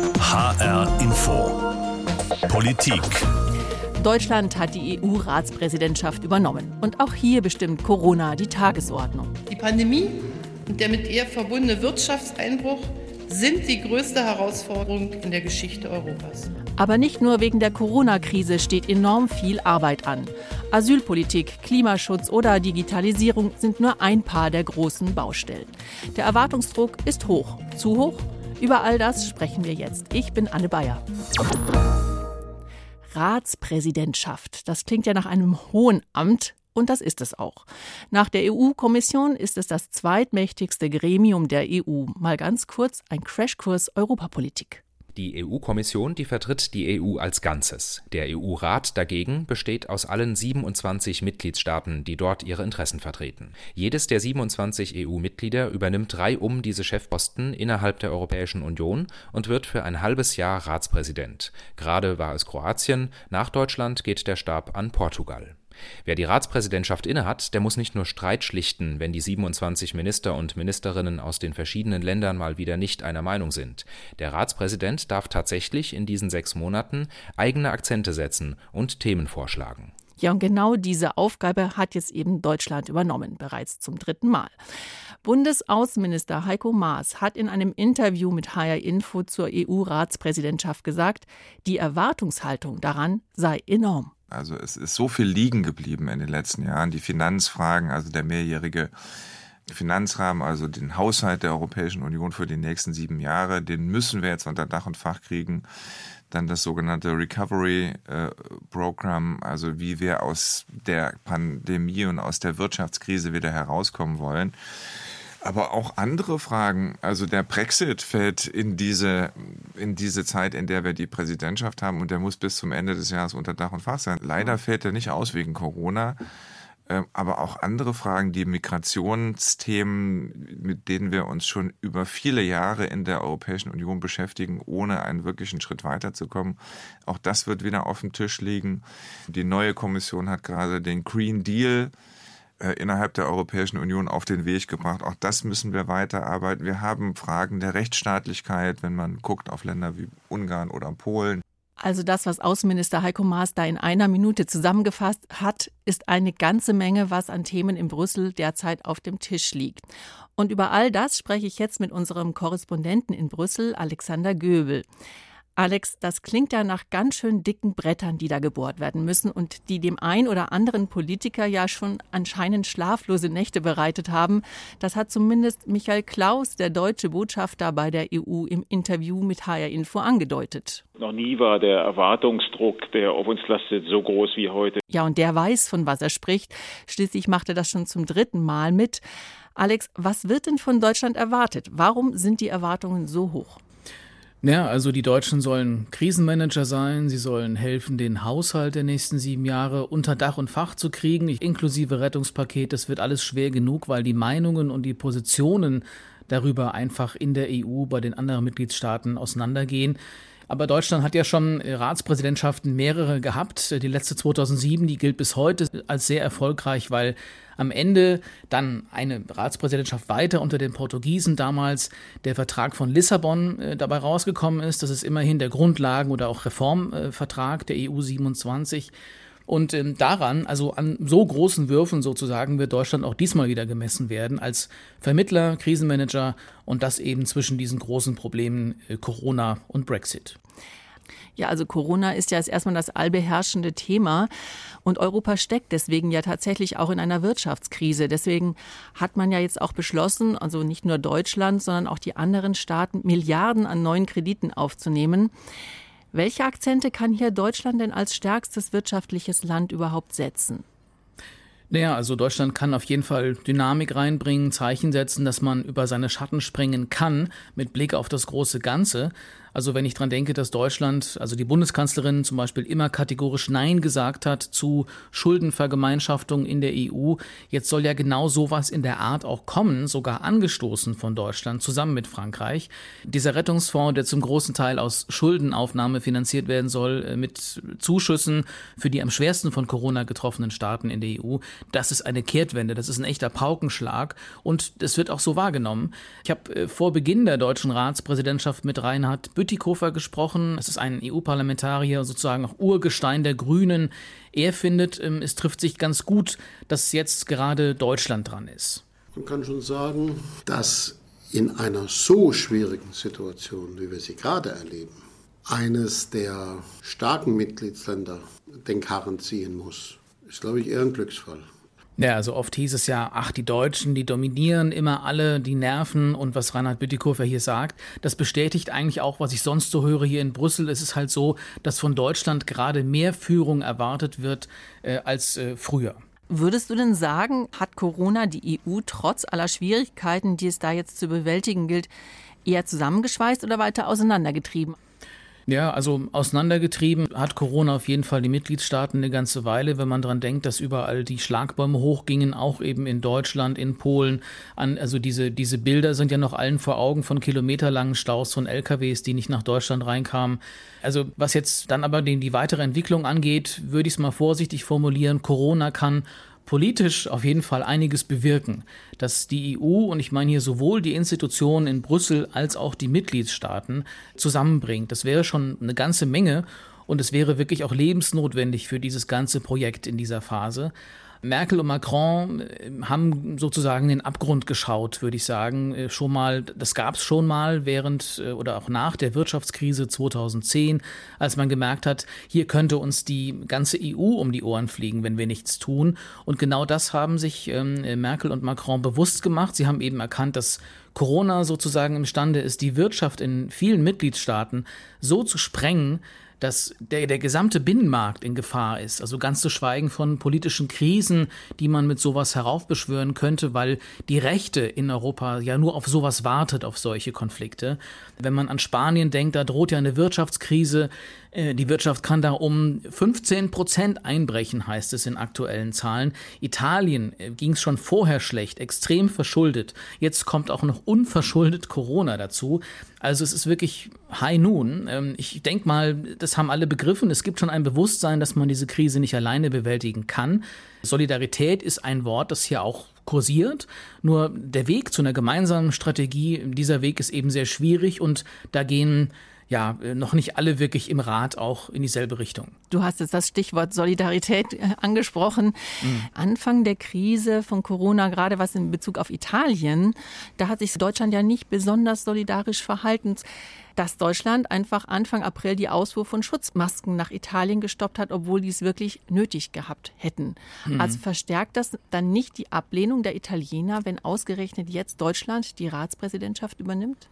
HR Info. Politik. Deutschland hat die EU-Ratspräsidentschaft übernommen. Und auch hier bestimmt Corona die Tagesordnung. Die Pandemie und der mit ihr verbundene Wirtschaftseinbruch sind die größte Herausforderung in der Geschichte Europas. Aber nicht nur wegen der Corona-Krise steht enorm viel Arbeit an. Asylpolitik, Klimaschutz oder Digitalisierung sind nur ein paar der großen Baustellen. Der Erwartungsdruck ist hoch. Zu hoch? Über all das sprechen wir jetzt. Ich bin Anne Bayer. Ratspräsidentschaft. Das klingt ja nach einem hohen Amt. Und das ist es auch. Nach der EU-Kommission ist es das zweitmächtigste Gremium der EU. Mal ganz kurz ein Crashkurs Europapolitik. Die EU-Kommission, die vertritt die EU als Ganzes. Der EU-Rat dagegen besteht aus allen 27 Mitgliedstaaten, die dort ihre Interessen vertreten. Jedes der 27 EU-Mitglieder übernimmt reihum diese Chefposten innerhalb der Europäischen Union und wird für ein halbes Jahr Ratspräsident. Gerade war es Kroatien, nach Deutschland geht der Stab an Portugal. Wer die Ratspräsidentschaft innehat, der muss nicht nur Streit schlichten, wenn die 27 Minister und Ministerinnen aus den verschiedenen Ländern mal wieder nicht einer Meinung sind. Der Ratspräsident darf tatsächlich in diesen sechs Monaten eigene Akzente setzen und Themen vorschlagen. Ja, und genau diese Aufgabe hat jetzt eben Deutschland übernommen, bereits zum dritten Mal. Bundesaußenminister Heiko Maas hat in einem Interview mit HR Info zur EU-Ratspräsidentschaft gesagt, die Erwartungshaltung daran sei enorm. Also es ist so viel liegen geblieben in den letzten Jahren. Die Finanzfragen, also der mehrjährige Finanzrahmen, also den Haushalt der Europäischen Union für die nächsten sieben Jahre, den müssen wir jetzt unter Dach und Fach kriegen. Dann das sogenannte Recovery äh, Program, also wie wir aus der Pandemie und aus der Wirtschaftskrise wieder herauskommen wollen. Aber auch andere Fragen. Also der Brexit fällt in diese, in diese Zeit, in der wir die Präsidentschaft haben und der muss bis zum Ende des Jahres unter Dach und Fach sein. Leider fällt er nicht aus wegen Corona. Ähm, aber auch andere Fragen, die Migrationsthemen, mit denen wir uns schon über viele Jahre in der Europäischen Union beschäftigen, ohne einen wirklichen Schritt weiterzukommen. Auch das wird wieder auf dem Tisch liegen. Die neue Kommission hat gerade den Green Deal äh, innerhalb der Europäischen Union auf den Weg gebracht. Auch das müssen wir weiterarbeiten. Wir haben Fragen der Rechtsstaatlichkeit, wenn man guckt auf Länder wie Ungarn oder Polen. Also das, was Außenminister Heiko Maas da in einer Minute zusammengefasst hat, ist eine ganze Menge, was an Themen in Brüssel derzeit auf dem Tisch liegt. Und über all das spreche ich jetzt mit unserem Korrespondenten in Brüssel, Alexander Göbel. Alex, das klingt ja nach ganz schön dicken Brettern, die da gebohrt werden müssen und die dem ein oder anderen Politiker ja schon anscheinend schlaflose Nächte bereitet haben. Das hat zumindest Michael Klaus, der deutsche Botschafter bei der EU, im Interview mit HR Info angedeutet. Noch nie war der Erwartungsdruck, der auf uns lastet, so groß wie heute. Ja, und der weiß, von was er spricht. Schließlich macht er das schon zum dritten Mal mit. Alex, was wird denn von Deutschland erwartet? Warum sind die Erwartungen so hoch? Ja, also die Deutschen sollen Krisenmanager sein, sie sollen helfen, den Haushalt der nächsten sieben Jahre unter Dach und Fach zu kriegen, inklusive Rettungspaket. Das wird alles schwer genug, weil die Meinungen und die Positionen darüber einfach in der EU bei den anderen Mitgliedstaaten auseinandergehen. Aber Deutschland hat ja schon Ratspräsidentschaften mehrere gehabt. Die letzte 2007, die gilt bis heute als sehr erfolgreich, weil am Ende dann eine Ratspräsidentschaft weiter unter den Portugiesen damals der Vertrag von Lissabon äh, dabei rausgekommen ist. Das ist immerhin der Grundlagen- oder auch Reformvertrag der EU 27. Und ähm, daran, also an so großen Würfen sozusagen, wird Deutschland auch diesmal wieder gemessen werden als Vermittler, Krisenmanager und das eben zwischen diesen großen Problemen äh, Corona und Brexit. Ja, also Corona ist ja jetzt erstmal das allbeherrschende Thema und Europa steckt deswegen ja tatsächlich auch in einer Wirtschaftskrise. Deswegen hat man ja jetzt auch beschlossen, also nicht nur Deutschland, sondern auch die anderen Staaten, Milliarden an neuen Krediten aufzunehmen. Welche Akzente kann hier Deutschland denn als stärkstes wirtschaftliches Land überhaupt setzen? Naja, also Deutschland kann auf jeden Fall Dynamik reinbringen, Zeichen setzen, dass man über seine Schatten springen kann mit Blick auf das große Ganze. Also wenn ich dran denke, dass Deutschland, also die Bundeskanzlerin zum Beispiel immer kategorisch Nein gesagt hat zu Schuldenvergemeinschaftung in der EU, jetzt soll ja genau sowas in der Art auch kommen, sogar angestoßen von Deutschland zusammen mit Frankreich. Dieser Rettungsfonds, der zum großen Teil aus Schuldenaufnahme finanziert werden soll, äh, mit Zuschüssen für die am schwersten von Corona getroffenen Staaten in der EU, das ist eine Kehrtwende, das ist ein echter Paukenschlag und das wird auch so wahrgenommen. Ich habe äh, vor Beginn der deutschen Ratspräsidentschaft mit Reinhard Bütikofer gesprochen. Es ist ein EU-Parlamentarier, sozusagen auch Urgestein der Grünen. Er findet, ähm, es trifft sich ganz gut, dass jetzt gerade Deutschland dran ist. Man kann schon sagen, dass in einer so schwierigen Situation, wie wir sie gerade erleben, eines der starken Mitgliedsländer den Karren ziehen muss, ist, glaube ich, eher ein Glücksfall. Ja, also oft hieß es ja, ach, die Deutschen, die dominieren immer alle, die nerven und was Reinhard Bütikofer hier sagt, das bestätigt eigentlich auch, was ich sonst so höre hier in Brüssel. Es ist halt so, dass von Deutschland gerade mehr Führung erwartet wird äh, als äh, früher. Würdest du denn sagen, hat Corona die EU trotz aller Schwierigkeiten, die es da jetzt zu bewältigen gilt, eher zusammengeschweißt oder weiter auseinandergetrieben? Ja, also auseinandergetrieben hat Corona auf jeden Fall die Mitgliedstaaten eine ganze Weile, wenn man daran denkt, dass überall die Schlagbäume hochgingen, auch eben in Deutschland, in Polen. An, also diese, diese Bilder sind ja noch allen vor Augen von kilometerlangen Staus von LKWs, die nicht nach Deutschland reinkamen. Also was jetzt dann aber die, die weitere Entwicklung angeht, würde ich es mal vorsichtig formulieren. Corona kann politisch auf jeden Fall einiges bewirken, dass die EU, und ich meine hier sowohl die Institutionen in Brüssel als auch die Mitgliedstaaten, zusammenbringt. Das wäre schon eine ganze Menge und es wäre wirklich auch lebensnotwendig für dieses ganze Projekt in dieser Phase. Merkel und Macron äh, haben sozusagen den Abgrund geschaut, würde ich sagen. Äh, schon mal, das gab es schon mal während äh, oder auch nach der Wirtschaftskrise 2010, als man gemerkt hat, hier könnte uns die ganze EU um die Ohren fliegen, wenn wir nichts tun. Und genau das haben sich ähm, Merkel und Macron bewusst gemacht. Sie haben eben erkannt, dass Corona sozusagen imstande ist, die Wirtschaft in vielen Mitgliedstaaten so zu sprengen, dass der, der gesamte Binnenmarkt in Gefahr ist. Also ganz zu schweigen von politischen Krisen, die man mit sowas heraufbeschwören könnte, weil die Rechte in Europa ja nur auf sowas wartet, auf solche Konflikte. Wenn man an Spanien denkt, da droht ja eine Wirtschaftskrise. Äh, die Wirtschaft kann da um 15 Prozent einbrechen, heißt es in aktuellen Zahlen. Italien äh, ging es schon vorher schlecht, extrem verschuldet. Jetzt kommt auch noch unverschuldet Corona dazu. Also es ist wirklich High Noon. Ähm, ich denke mal, das haben alle begriffen. Es gibt schon ein Bewusstsein, dass man diese Krise nicht alleine bewältigen kann. Solidarität ist ein Wort, das hier auch kursiert. Nur der Weg zu einer gemeinsamen Strategie, dieser Weg ist eben sehr schwierig und da gehen ja, noch nicht alle wirklich im Rat auch in dieselbe Richtung. Du hast jetzt das Stichwort Solidarität äh, angesprochen. Mhm. Anfang der Krise von Corona, gerade was in Bezug auf Italien, da hat sich Deutschland ja nicht besonders solidarisch verhalten dass Deutschland einfach Anfang April die Ausfuhr von Schutzmasken nach Italien gestoppt hat, obwohl die es wirklich nötig gehabt hätten. Mhm. Also verstärkt das dann nicht die Ablehnung der Italiener, wenn ausgerechnet jetzt Deutschland die Ratspräsidentschaft übernimmt?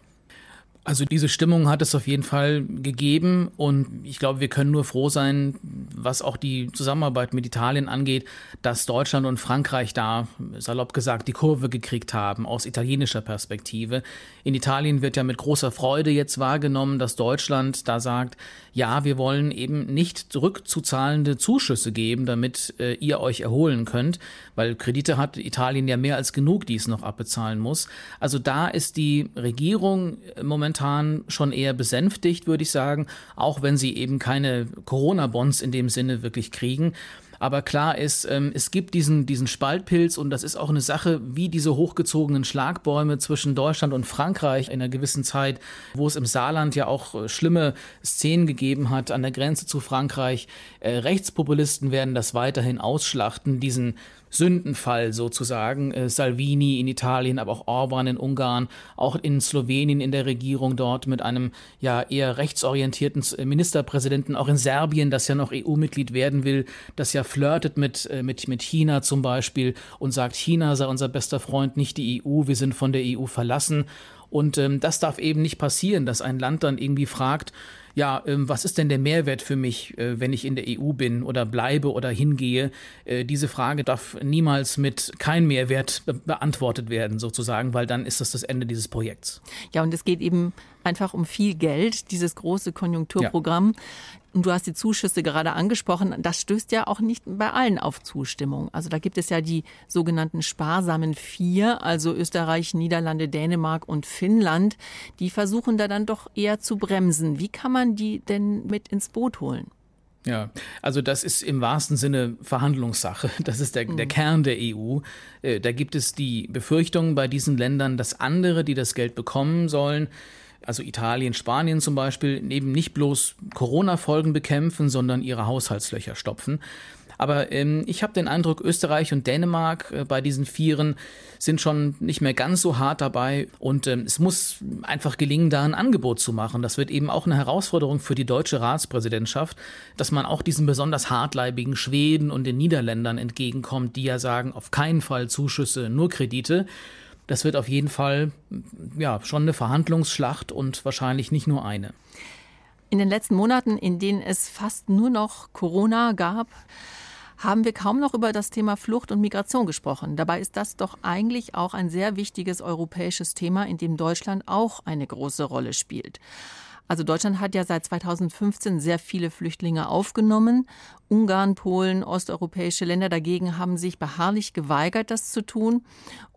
Also diese Stimmung hat es auf jeden Fall gegeben und ich glaube, wir können nur froh sein, was auch die Zusammenarbeit mit Italien angeht, dass Deutschland und Frankreich da, salopp gesagt, die Kurve gekriegt haben aus italienischer Perspektive. In Italien wird ja mit großer Freude jetzt wahrgenommen, dass Deutschland da sagt, ja, wir wollen eben nicht zurückzuzahlende Zuschüsse geben, damit äh, ihr euch erholen könnt, weil Kredite hat Italien ja mehr als genug, die es noch abbezahlen muss. Also da ist die Regierung momentan schon eher besänftigt, würde ich sagen, auch wenn sie eben keine Corona-Bonds in dem Sinne wirklich kriegen. Aber klar ist, ähm, es gibt diesen, diesen Spaltpilz und das ist auch eine Sache, wie diese hochgezogenen Schlagbäume zwischen Deutschland und Frankreich in einer gewissen Zeit, wo es im Saarland ja auch äh, schlimme Szenen gegeben hat an der Grenze zu Frankreich. Äh, Rechtspopulisten werden das weiterhin ausschlachten, diesen Sündenfall sozusagen. Äh, Salvini in Italien, aber auch Orban in Ungarn, auch in Slowenien in der Regierung dort mit einem ja eher rechtsorientierten Ministerpräsidenten, auch in Serbien, das ja noch EU-Mitglied werden will, das ja flirtet mit, äh, mit, mit China zum Beispiel und sagt, China sei unser bester Freund, nicht die EU, wir sind von der EU verlassen. Und ähm, das darf eben nicht passieren, dass ein Land dann irgendwie fragt, ja, ähm, was ist denn der Mehrwert für mich, äh, wenn ich in der EU bin oder bleibe oder hingehe? Äh, diese Frage darf niemals mit kein Mehrwert be beantwortet werden, sozusagen, weil dann ist das das Ende dieses Projekts. Ja, und es geht eben einfach um viel Geld, dieses große Konjunkturprogramm. Ja. Und du hast die Zuschüsse gerade angesprochen. Das stößt ja auch nicht bei allen auf Zustimmung. Also da gibt es ja die sogenannten sparsamen Vier, also Österreich, Niederlande, Dänemark und Finnland. Die versuchen da dann doch eher zu bremsen. Wie kann man die denn mit ins Boot holen? Ja, also das ist im wahrsten Sinne Verhandlungssache. Das ist der, der mhm. Kern der EU. Äh, da gibt es die Befürchtung bei diesen Ländern, dass andere, die das Geld bekommen sollen, also Italien, Spanien zum Beispiel, eben nicht bloß Corona-Folgen bekämpfen, sondern ihre Haushaltslöcher stopfen. Aber ähm, ich habe den Eindruck, Österreich und Dänemark äh, bei diesen Vieren sind schon nicht mehr ganz so hart dabei. Und ähm, es muss einfach gelingen, da ein Angebot zu machen. Das wird eben auch eine Herausforderung für die deutsche Ratspräsidentschaft, dass man auch diesen besonders hartleibigen Schweden und den Niederländern entgegenkommt, die ja sagen, auf keinen Fall Zuschüsse, nur Kredite. Das wird auf jeden Fall ja schon eine Verhandlungsschlacht und wahrscheinlich nicht nur eine. In den letzten Monaten, in denen es fast nur noch Corona gab, haben wir kaum noch über das Thema Flucht und Migration gesprochen. Dabei ist das doch eigentlich auch ein sehr wichtiges europäisches Thema, in dem Deutschland auch eine große Rolle spielt. Also Deutschland hat ja seit 2015 sehr viele Flüchtlinge aufgenommen. Ungarn, Polen, osteuropäische Länder dagegen haben sich beharrlich geweigert, das zu tun.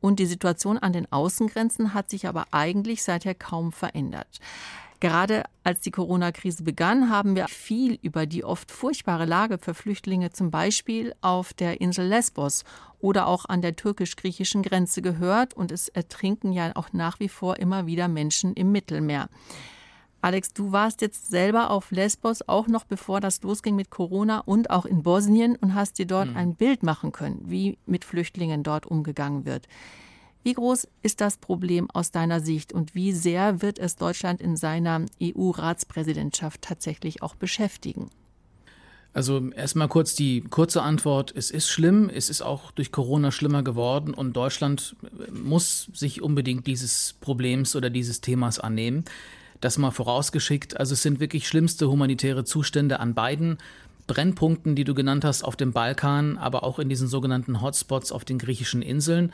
Und die Situation an den Außengrenzen hat sich aber eigentlich seither kaum verändert. Gerade als die Corona-Krise begann, haben wir viel über die oft furchtbare Lage für Flüchtlinge zum Beispiel auf der Insel Lesbos oder auch an der türkisch-griechischen Grenze gehört. Und es ertrinken ja auch nach wie vor immer wieder Menschen im Mittelmeer. Alex, du warst jetzt selber auf Lesbos, auch noch bevor das losging mit Corona und auch in Bosnien und hast dir dort mhm. ein Bild machen können, wie mit Flüchtlingen dort umgegangen wird. Wie groß ist das Problem aus deiner Sicht und wie sehr wird es Deutschland in seiner EU-Ratspräsidentschaft tatsächlich auch beschäftigen? Also erstmal kurz die kurze Antwort. Es ist schlimm, es ist auch durch Corona schlimmer geworden und Deutschland muss sich unbedingt dieses Problems oder dieses Themas annehmen. Das mal vorausgeschickt. Also es sind wirklich schlimmste humanitäre Zustände an beiden Brennpunkten, die du genannt hast, auf dem Balkan, aber auch in diesen sogenannten Hotspots auf den griechischen Inseln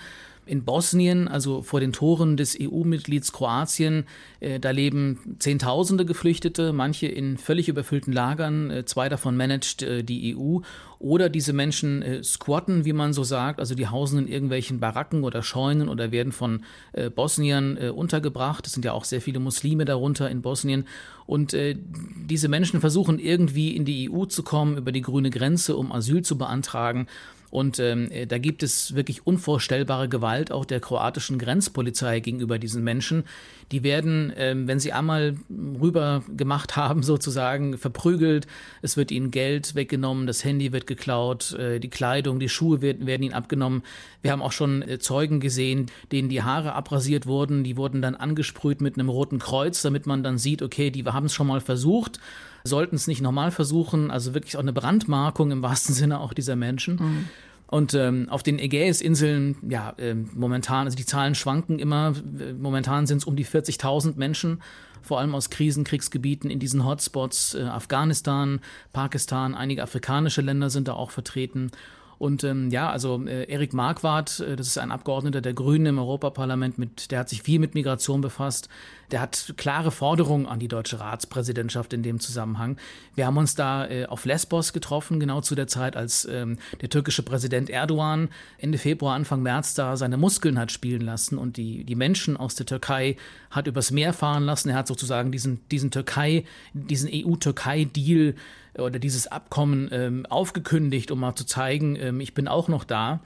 in Bosnien, also vor den Toren des EU-Mitglieds Kroatien, äh, da leben Zehntausende Geflüchtete, manche in völlig überfüllten Lagern, äh, zwei davon managt äh, die EU. Oder diese Menschen äh, squatten, wie man so sagt, also die hausen in irgendwelchen Baracken oder Scheunen oder werden von äh, Bosniern äh, untergebracht. Es sind ja auch sehr viele Muslime darunter in Bosnien. Und diese Menschen versuchen irgendwie in die EU zu kommen über die grüne Grenze, um Asyl zu beantragen. Und ähm, äh, da gibt es wirklich unvorstellbare Gewalt auch der kroatischen Grenzpolizei gegenüber diesen Menschen. Die werden, ähm, wenn sie einmal rüber gemacht haben, sozusagen verprügelt. Es wird ihnen Geld weggenommen, das Handy wird geklaut, äh, die Kleidung, die Schuhe werden, werden ihnen abgenommen. Wir haben auch schon äh, Zeugen gesehen, denen die Haare abrasiert wurden. Die wurden dann angesprüht mit einem roten Kreuz, damit man dann sieht, okay, die haben es schon mal versucht sollten es nicht nochmal versuchen. Also wirklich auch eine Brandmarkung im wahrsten Sinne auch dieser Menschen. Mhm. Und ähm, auf den Ägäisinseln, ja, äh, momentan, also die Zahlen schwanken immer. Momentan sind es um die 40.000 Menschen, vor allem aus Krisenkriegsgebieten in diesen Hotspots. Äh, Afghanistan, Pakistan, einige afrikanische Länder sind da auch vertreten. Und ähm, ja, also äh, Erik Marquardt, äh, das ist ein Abgeordneter der Grünen im Europaparlament, mit, der hat sich viel mit Migration befasst. Der hat klare Forderungen an die deutsche Ratspräsidentschaft in dem Zusammenhang. Wir haben uns da äh, auf Lesbos getroffen, genau zu der Zeit, als ähm, der türkische Präsident Erdogan Ende Februar, Anfang März da seine Muskeln hat spielen lassen und die, die Menschen aus der Türkei hat übers Meer fahren lassen. Er hat sozusagen diesen, diesen Türkei, diesen EU-Türkei-Deal oder dieses Abkommen ähm, aufgekündigt, um mal zu zeigen, ähm, ich bin auch noch da.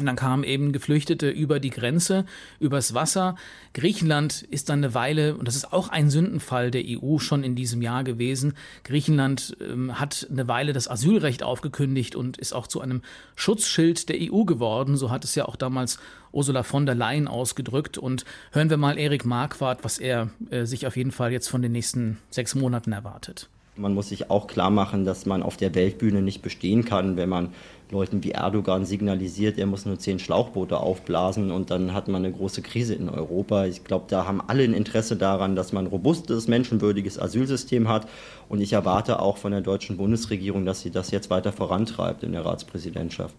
Und dann kamen eben Geflüchtete über die Grenze, übers Wasser. Griechenland ist dann eine Weile, und das ist auch ein Sündenfall der EU schon in diesem Jahr gewesen. Griechenland ähm, hat eine Weile das Asylrecht aufgekündigt und ist auch zu einem Schutzschild der EU geworden. So hat es ja auch damals Ursula von der Leyen ausgedrückt. Und hören wir mal Erik Marquardt, was er äh, sich auf jeden Fall jetzt von den nächsten sechs Monaten erwartet. Man muss sich auch klar machen, dass man auf der Weltbühne nicht bestehen kann, wenn man Leuten wie Erdogan signalisiert, er muss nur zehn Schlauchboote aufblasen und dann hat man eine große Krise in Europa. Ich glaube, da haben alle ein Interesse daran, dass man ein robustes, menschenwürdiges Asylsystem hat. Und ich erwarte auch von der deutschen Bundesregierung, dass sie das jetzt weiter vorantreibt in der Ratspräsidentschaft.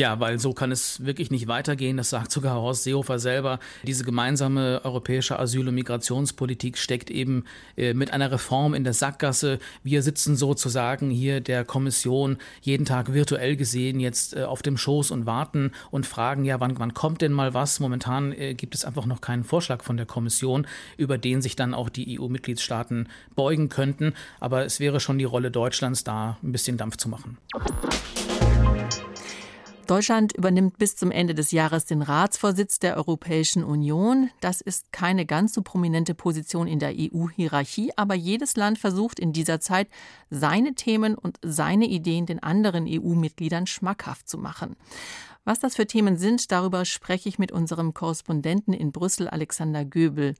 Ja, weil so kann es wirklich nicht weitergehen. Das sagt sogar Horst Seehofer selber. Diese gemeinsame europäische Asyl- und Migrationspolitik steckt eben äh, mit einer Reform in der Sackgasse. Wir sitzen sozusagen hier der Kommission jeden Tag virtuell gesehen jetzt äh, auf dem Schoß und warten und fragen, ja, wann, wann kommt denn mal was? Momentan äh, gibt es einfach noch keinen Vorschlag von der Kommission, über den sich dann auch die EU-Mitgliedstaaten beugen könnten. Aber es wäre schon die Rolle Deutschlands, da ein bisschen Dampf zu machen. Deutschland übernimmt bis zum Ende des Jahres den Ratsvorsitz der Europäischen Union. Das ist keine ganz so prominente Position in der EU-Hierarchie, aber jedes Land versucht in dieser Zeit, seine Themen und seine Ideen den anderen EU-Mitgliedern schmackhaft zu machen. Was das für Themen sind, darüber spreche ich mit unserem Korrespondenten in Brüssel, Alexander Göbel.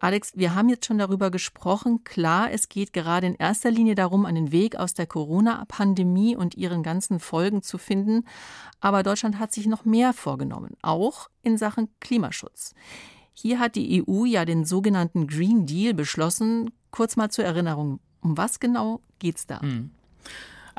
Alex, wir haben jetzt schon darüber gesprochen. Klar, es geht gerade in erster Linie darum, einen Weg aus der Corona-Pandemie und ihren ganzen Folgen zu finden. Aber Deutschland hat sich noch mehr vorgenommen, auch in Sachen Klimaschutz. Hier hat die EU ja den sogenannten Green Deal beschlossen. Kurz mal zur Erinnerung, um was genau geht's da? Hm.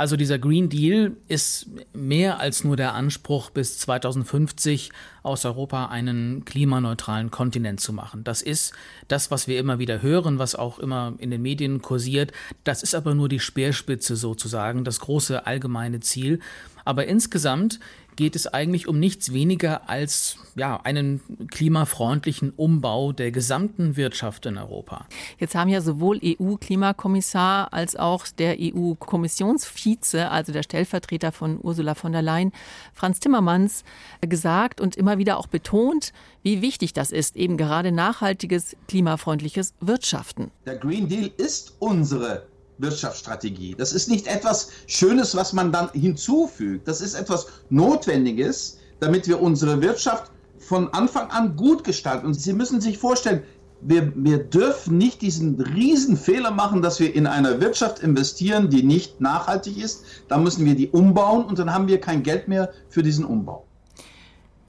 Also dieser Green Deal ist mehr als nur der Anspruch, bis 2050 aus Europa einen klimaneutralen Kontinent zu machen. Das ist das, was wir immer wieder hören, was auch immer in den Medien kursiert. Das ist aber nur die Speerspitze sozusagen, das große allgemeine Ziel. Aber insgesamt geht es eigentlich um nichts weniger als ja, einen klimafreundlichen Umbau der gesamten Wirtschaft in Europa. Jetzt haben ja sowohl EU-Klimakommissar als auch der EU-Kommissionsvize, also der Stellvertreter von Ursula von der Leyen, Franz Timmermans, gesagt und immer wieder auch betont, wie wichtig das ist, eben gerade nachhaltiges, klimafreundliches Wirtschaften. Der Green Deal ist unsere Wirtschaftsstrategie. Das ist nicht etwas Schönes, was man dann hinzufügt. Das ist etwas Notwendiges, damit wir unsere Wirtschaft von Anfang an gut gestalten. Und Sie müssen sich vorstellen, wir, wir dürfen nicht diesen Riesenfehler machen, dass wir in einer Wirtschaft investieren, die nicht nachhaltig ist. Da müssen wir die umbauen und dann haben wir kein Geld mehr für diesen Umbau.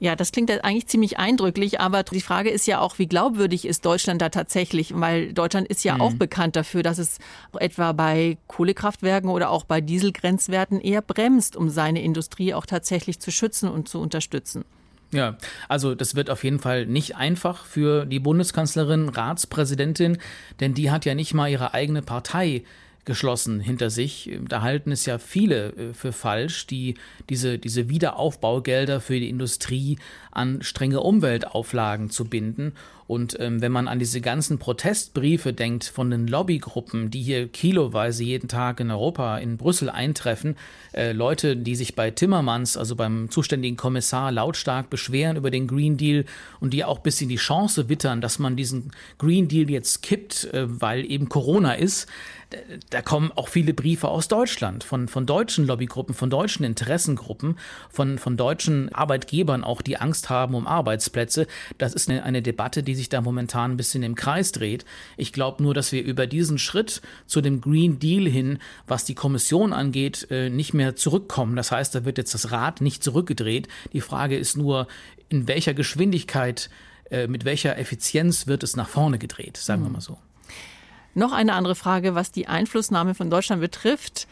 Ja, das klingt eigentlich ziemlich eindrücklich, aber die Frage ist ja auch, wie glaubwürdig ist Deutschland da tatsächlich? Weil Deutschland ist ja mhm. auch bekannt dafür, dass es etwa bei Kohlekraftwerken oder auch bei Dieselgrenzwerten eher bremst, um seine Industrie auch tatsächlich zu schützen und zu unterstützen. Ja, also das wird auf jeden Fall nicht einfach für die Bundeskanzlerin, Ratspräsidentin, denn die hat ja nicht mal ihre eigene Partei geschlossen hinter sich. Da halten es ja viele äh, für falsch, die diese, diese Wiederaufbaugelder für die Industrie an strenge Umweltauflagen zu binden. Und ähm, wenn man an diese ganzen Protestbriefe denkt von den Lobbygruppen, die hier kiloweise jeden Tag in Europa, in Brüssel eintreffen, äh, Leute, die sich bei Timmermans, also beim zuständigen Kommissar, lautstark beschweren über den Green Deal und die auch bis in die Chance wittern, dass man diesen Green Deal jetzt kippt, äh, weil eben Corona ist, da kommen auch viele Briefe aus Deutschland, von, von deutschen Lobbygruppen, von deutschen Interessengruppen, von, von deutschen Arbeitgebern auch, die Angst haben um Arbeitsplätze. Das ist eine, eine Debatte, die sich da momentan ein bisschen im Kreis dreht. Ich glaube nur, dass wir über diesen Schritt zu dem Green Deal hin, was die Kommission angeht, äh, nicht mehr zurückkommen. Das heißt, da wird jetzt das Rad nicht zurückgedreht. Die Frage ist nur, in welcher Geschwindigkeit, äh, mit welcher Effizienz wird es nach vorne gedreht, sagen wir hm. mal so. Noch eine andere Frage, was die Einflussnahme von Deutschland betrifft.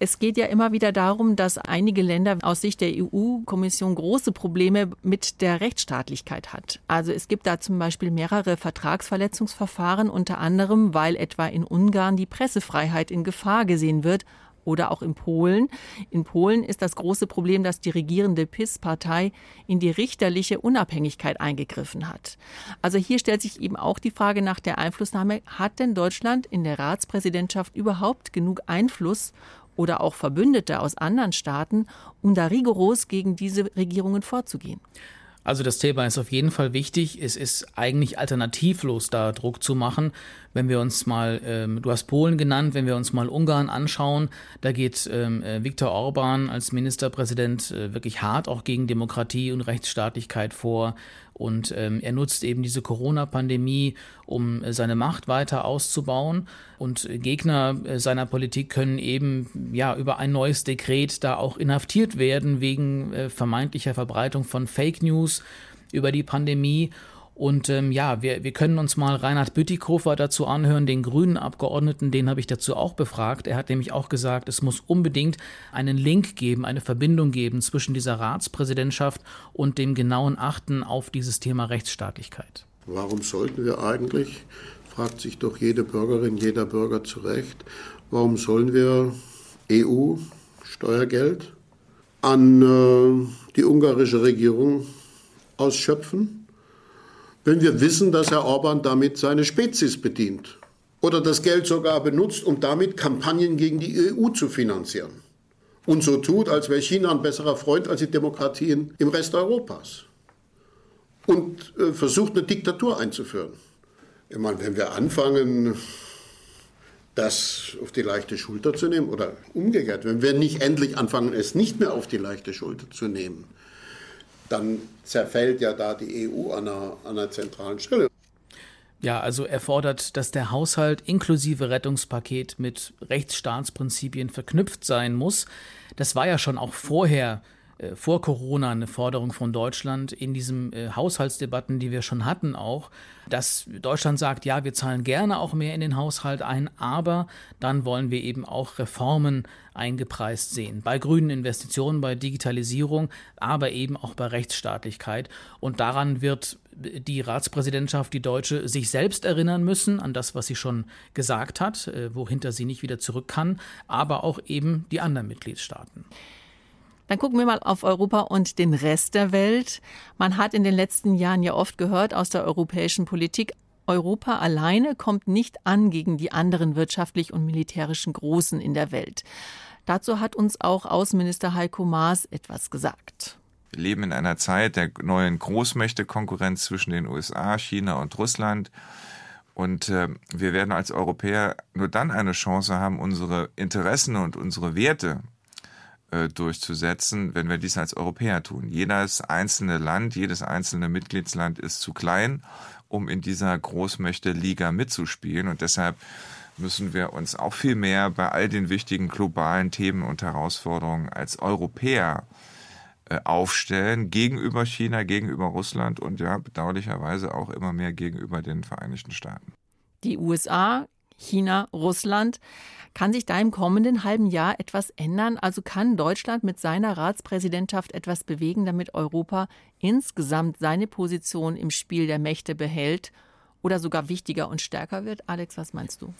Es geht ja immer wieder darum, dass einige Länder aus Sicht der EU-Kommission große Probleme mit der Rechtsstaatlichkeit hat. Also es gibt da zum Beispiel mehrere Vertragsverletzungsverfahren, unter anderem, weil etwa in Ungarn die Pressefreiheit in Gefahr gesehen wird oder auch in Polen. In Polen ist das große Problem, dass die regierende PIS-Partei in die richterliche Unabhängigkeit eingegriffen hat. Also hier stellt sich eben auch die Frage nach der Einflussnahme, hat denn Deutschland in der Ratspräsidentschaft überhaupt genug Einfluss oder auch Verbündete aus anderen Staaten, um da rigoros gegen diese Regierungen vorzugehen? Also das Thema ist auf jeden Fall wichtig. Es ist eigentlich alternativlos, da Druck zu machen. Wenn wir uns mal, ähm, du hast Polen genannt, wenn wir uns mal Ungarn anschauen, da geht ähm, äh, Viktor Orban als Ministerpräsident äh, wirklich hart auch gegen Demokratie und Rechtsstaatlichkeit vor. Und ähm, er nutzt eben diese Corona-Pandemie, um äh, seine Macht weiter auszubauen. Und Gegner äh, seiner Politik können eben ja über ein neues Dekret da auch inhaftiert werden wegen äh, vermeintlicher Verbreitung von Fake News über die Pandemie. Und ähm, ja, wir, wir können uns mal Reinhard Bütikofer dazu anhören, den grünen Abgeordneten, den habe ich dazu auch befragt. Er hat nämlich auch gesagt, es muss unbedingt einen Link geben, eine Verbindung geben zwischen dieser Ratspräsidentschaft und dem genauen Achten auf dieses Thema Rechtsstaatlichkeit. Warum sollten wir eigentlich, fragt sich doch jede Bürgerin, jeder Bürger zu Recht, warum sollen wir EU-Steuergeld an äh, die ungarische Regierung ausschöpfen? Wenn wir wissen, dass Herr Orban damit seine Spezies bedient oder das Geld sogar benutzt, um damit Kampagnen gegen die EU zu finanzieren. und so tut, als wäre China ein besserer Freund als die Demokratien im Rest Europas und äh, versucht eine Diktatur einzuführen. Ich meine, wenn wir anfangen, das auf die leichte Schulter zu nehmen oder umgekehrt, wenn wir nicht endlich anfangen, es nicht mehr auf die leichte Schulter zu nehmen, dann zerfällt ja da die EU an einer, an einer zentralen Stelle. Ja, also er fordert, dass der Haushalt inklusive Rettungspaket mit Rechtsstaatsprinzipien verknüpft sein muss. Das war ja schon auch vorher äh, vor Corona eine Forderung von Deutschland in diesen äh, Haushaltsdebatten, die wir schon hatten, auch, dass Deutschland sagt, ja, wir zahlen gerne auch mehr in den Haushalt ein, aber dann wollen wir eben auch Reformen eingepreist sehen. Bei grünen Investitionen, bei Digitalisierung, aber eben auch bei Rechtsstaatlichkeit. Und daran wird die Ratspräsidentschaft, die Deutsche, sich selbst erinnern müssen an das, was sie schon gesagt hat, äh, wohinter sie nicht wieder zurück kann, aber auch eben die anderen Mitgliedstaaten. Dann gucken wir mal auf Europa und den Rest der Welt. Man hat in den letzten Jahren ja oft gehört aus der europäischen Politik, Europa alleine kommt nicht an gegen die anderen wirtschaftlich und militärischen Großen in der Welt. Dazu hat uns auch Außenminister Heiko Maas etwas gesagt. Wir leben in einer Zeit der neuen Großmächte-Konkurrenz zwischen den USA, China und Russland. Und äh, wir werden als Europäer nur dann eine Chance haben, unsere Interessen und unsere Werte äh, durchzusetzen, wenn wir dies als Europäer tun. Jedes einzelne Land, jedes einzelne Mitgliedsland ist zu klein, um in dieser Großmächte-Liga mitzuspielen. Und deshalb müssen wir uns auch viel mehr bei all den wichtigen globalen Themen und Herausforderungen als Europäer äh, aufstellen gegenüber China, gegenüber Russland und ja, bedauerlicherweise auch immer mehr gegenüber den Vereinigten Staaten. Die USA, China, Russland kann sich da im kommenden halben Jahr etwas ändern? Also kann Deutschland mit seiner Ratspräsidentschaft etwas bewegen, damit Europa insgesamt seine Position im Spiel der Mächte behält oder sogar wichtiger und stärker wird? Alex, was meinst du?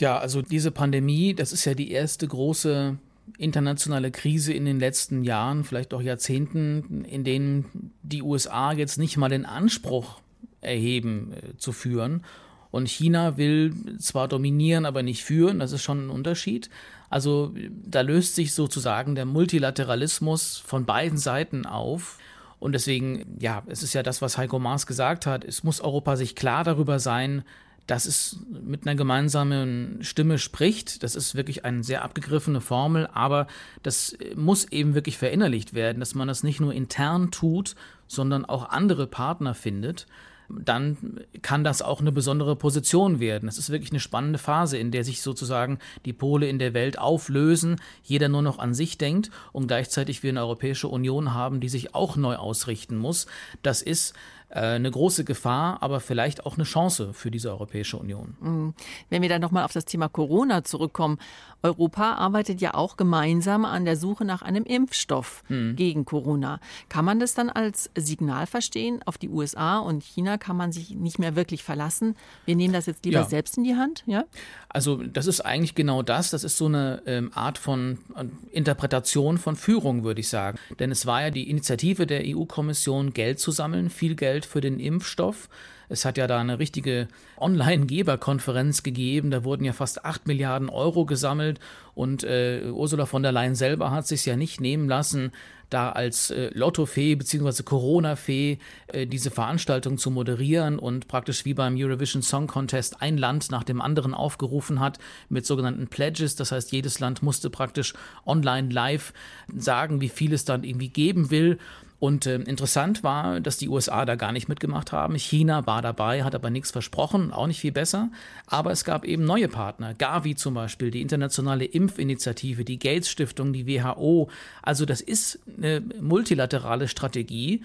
Ja, also diese Pandemie, das ist ja die erste große internationale Krise in den letzten Jahren, vielleicht auch Jahrzehnten, in denen die USA jetzt nicht mal den Anspruch erheben äh, zu führen und China will zwar dominieren, aber nicht führen, das ist schon ein Unterschied. Also da löst sich sozusagen der Multilateralismus von beiden Seiten auf. Und deswegen, ja, es ist ja das, was Heiko Maas gesagt hat. Es muss Europa sich klar darüber sein, dass es mit einer gemeinsamen Stimme spricht. Das ist wirklich eine sehr abgegriffene Formel, aber das muss eben wirklich verinnerlicht werden, dass man das nicht nur intern tut, sondern auch andere Partner findet dann kann das auch eine besondere Position werden. Es ist wirklich eine spannende Phase, in der sich sozusagen die Pole in der Welt auflösen, jeder nur noch an sich denkt und gleichzeitig wir eine Europäische Union haben, die sich auch neu ausrichten muss. Das ist eine große Gefahr, aber vielleicht auch eine Chance für diese Europäische Union. Mhm. Wenn wir dann nochmal auf das Thema Corona zurückkommen. Europa arbeitet ja auch gemeinsam an der Suche nach einem Impfstoff mhm. gegen Corona. Kann man das dann als Signal verstehen? Auf die USA und China kann man sich nicht mehr wirklich verlassen. Wir nehmen das jetzt lieber ja. selbst in die Hand, ja? Also das ist eigentlich genau das. Das ist so eine ähm, Art von äh, Interpretation von Führung, würde ich sagen. Denn es war ja die Initiative der EU-Kommission, Geld zu sammeln, viel Geld Geld für den Impfstoff. Es hat ja da eine richtige Online-Geberkonferenz gegeben. Da wurden ja fast 8 Milliarden Euro gesammelt. Und äh, Ursula von der Leyen selber hat sich ja nicht nehmen lassen, da als äh, Lottofee bzw. Corona-Fee äh, diese Veranstaltung zu moderieren und praktisch wie beim Eurovision Song Contest ein Land nach dem anderen aufgerufen hat mit sogenannten Pledges. Das heißt, jedes Land musste praktisch online live sagen, wie viel es dann irgendwie geben will. Und äh, interessant war, dass die USA da gar nicht mitgemacht haben. China war dabei, hat aber nichts versprochen, auch nicht viel besser. Aber es gab eben neue Partner. Gavi zum Beispiel, die internationale Impfinitiative, die Gates Stiftung, die WHO. Also das ist eine multilaterale Strategie.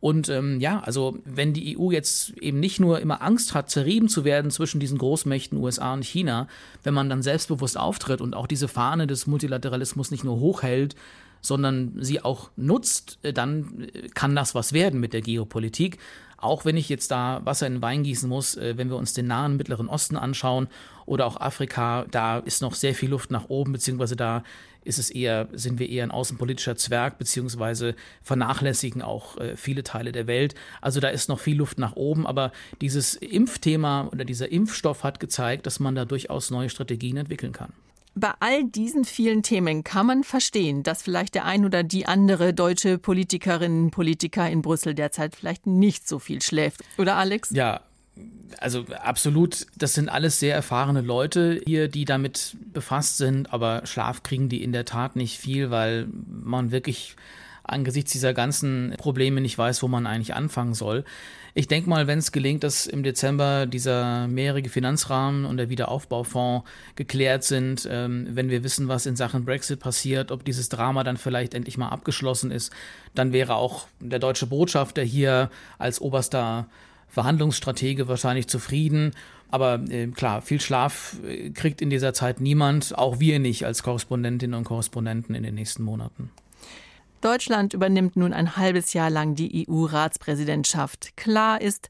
Und ähm, ja, also wenn die EU jetzt eben nicht nur immer Angst hat, zerrieben zu werden zwischen diesen Großmächten USA und China, wenn man dann selbstbewusst auftritt und auch diese Fahne des Multilateralismus nicht nur hochhält, sondern sie auch nutzt, äh, dann äh, kann das was werden mit der Geopolitik. Auch wenn ich jetzt da Wasser in den Wein gießen muss, äh, wenn wir uns den nahen Mittleren Osten anschauen oder auch Afrika, da ist noch sehr viel Luft nach oben, beziehungsweise da ist es eher, sind wir eher ein außenpolitischer Zwerg, beziehungsweise vernachlässigen auch viele Teile der Welt. Also da ist noch viel Luft nach oben, aber dieses Impfthema oder dieser Impfstoff hat gezeigt, dass man da durchaus neue Strategien entwickeln kann. Bei all diesen vielen Themen kann man verstehen, dass vielleicht der ein oder die andere deutsche Politikerin, Politiker in Brüssel derzeit vielleicht nicht so viel schläft. Oder Alex? Ja, also absolut, das sind alles sehr erfahrene Leute hier, die damit befasst sind, aber Schlaf kriegen die in der Tat nicht viel, weil man wirklich angesichts dieser ganzen Probleme nicht weiß, wo man eigentlich anfangen soll. Ich denke mal, wenn es gelingt, dass im Dezember dieser mehrjährige Finanzrahmen und der Wiederaufbaufonds geklärt sind, ähm, wenn wir wissen, was in Sachen Brexit passiert, ob dieses Drama dann vielleicht endlich mal abgeschlossen ist, dann wäre auch der deutsche Botschafter hier als oberster Verhandlungsstratege wahrscheinlich zufrieden. Aber äh, klar, viel Schlaf äh, kriegt in dieser Zeit niemand, auch wir nicht als Korrespondentinnen und Korrespondenten in den nächsten Monaten. Deutschland übernimmt nun ein halbes Jahr lang die EU-Ratspräsidentschaft. Klar ist,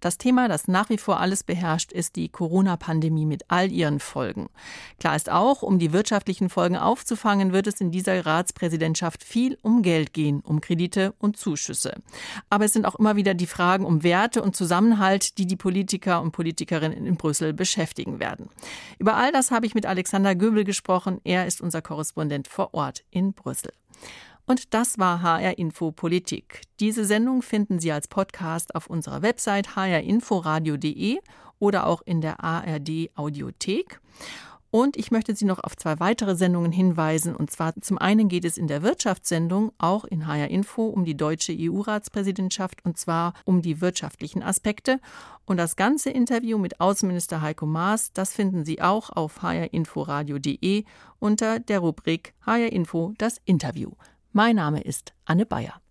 das Thema, das nach wie vor alles beherrscht, ist die Corona-Pandemie mit all ihren Folgen. Klar ist auch, um die wirtschaftlichen Folgen aufzufangen, wird es in dieser Ratspräsidentschaft viel um Geld gehen, um Kredite und Zuschüsse. Aber es sind auch immer wieder die Fragen um Werte und Zusammenhalt, die die Politiker und Politikerinnen in Brüssel beschäftigen werden. Über all das habe ich mit Alexander Göbel gesprochen. Er ist unser Korrespondent vor Ort in Brüssel. Und das war HR Info Politik. Diese Sendung finden Sie als Podcast auf unserer Website hrinforadio.de oder auch in der ARD Audiothek. Und ich möchte Sie noch auf zwei weitere Sendungen hinweisen. Und zwar zum einen geht es in der Wirtschaftssendung, auch in HR Info, um die deutsche EU-Ratspräsidentschaft und zwar um die wirtschaftlichen Aspekte. Und das ganze Interview mit Außenminister Heiko Maas, das finden Sie auch auf hrinforadio.de unter der Rubrik HR Info das Interview. Mein Name ist Anne Bayer.